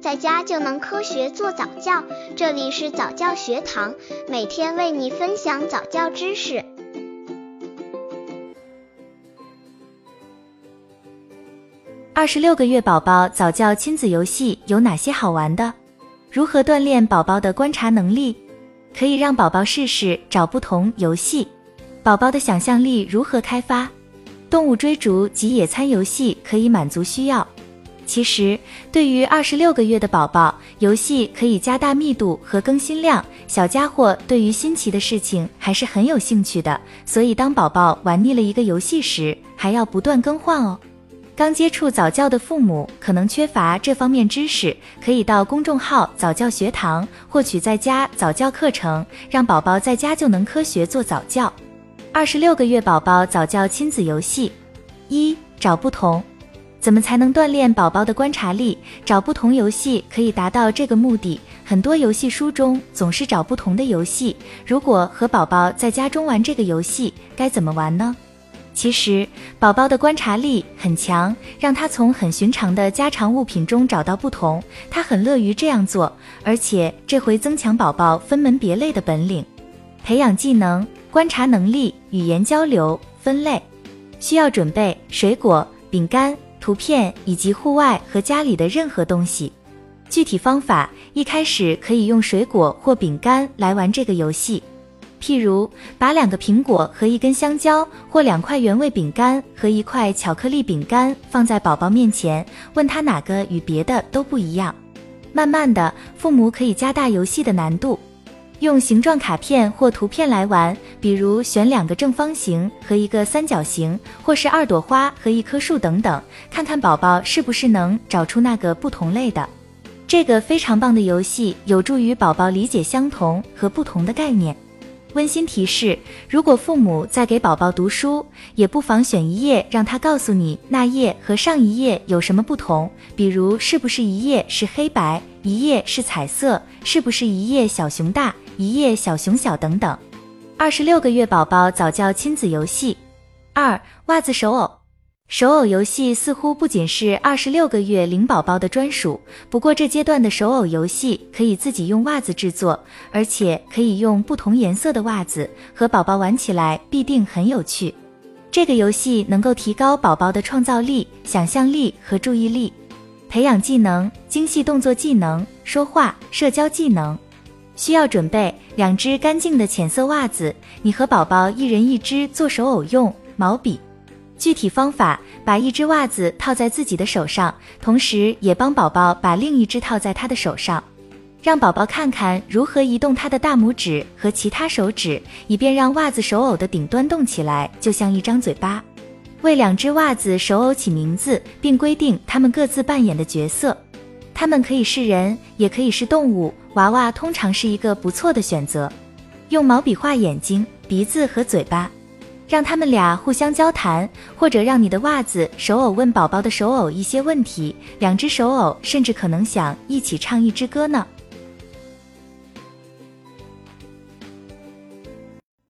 在家就能科学做早教。这里是早教学堂，每天为你分享早教知识。二十六个月宝宝早教亲子游戏有哪些好玩的？如何锻炼宝宝的观察能力？可以让宝宝试试找不同游戏。宝宝的想象力如何开发？动物追逐及野餐游戏可以满足需要。其实，对于二十六个月的宝宝，游戏可以加大密度和更新量。小家伙对于新奇的事情还是很有兴趣的，所以当宝宝玩腻了一个游戏时，还要不断更换哦。刚接触早教的父母可能缺乏这方面知识，可以到公众号早教学堂获取在家早教课程，让宝宝在家就能科学做早教。二十六个月宝宝早教亲子游戏，一找不同，怎么才能锻炼宝宝的观察力？找不同游戏可以达到这个目的。很多游戏书中总是找不同的游戏，如果和宝宝在家中玩这个游戏，该怎么玩呢？其实宝宝的观察力很强，让他从很寻常的家常物品中找到不同，他很乐于这样做，而且这会增强宝宝分门别类的本领，培养技能。观察能力、语言交流、分类，需要准备水果、饼干、图片以及户外和家里的任何东西。具体方法，一开始可以用水果或饼干来玩这个游戏。譬如，把两个苹果和一根香蕉，或两块原味饼干和一块巧克力饼干放在宝宝面前，问他哪个与别的都不一样。慢慢的，父母可以加大游戏的难度。用形状卡片或图片来玩，比如选两个正方形和一个三角形，或是二朵花和一棵树等等，看看宝宝是不是能找出那个不同类的。这个非常棒的游戏有助于宝宝理解相同和不同的概念。温馨提示：如果父母在给宝宝读书，也不妨选一页，让他告诉你那页和上一页有什么不同，比如是不是一页是黑白，一页是彩色，是不是一页小熊大。一夜小熊小等等，二十六个月宝宝早教亲子游戏二袜子手偶手偶游戏似乎不仅是二十六个月龄宝宝的专属，不过这阶段的手偶游戏可以自己用袜子制作，而且可以用不同颜色的袜子，和宝宝玩起来必定很有趣。这个游戏能够提高宝宝的创造力、想象力和注意力，培养技能、精细动作技能、说话、社交技能。需要准备两只干净的浅色袜子，你和宝宝一人一只做手偶用。毛笔，具体方法：把一只袜子套在自己的手上，同时也帮宝宝把另一只套在他的手上，让宝宝看看如何移动他的大拇指和其他手指，以便让袜子手偶的顶端动起来，就像一张嘴巴。为两只袜子手偶起名字，并规定他们各自扮演的角色。它们可以是人，也可以是动物。娃娃通常是一个不错的选择。用毛笔画眼睛、鼻子和嘴巴，让他们俩互相交谈，或者让你的袜子手偶问宝宝的手偶一些问题。两只手偶甚至可能想一起唱一支歌呢。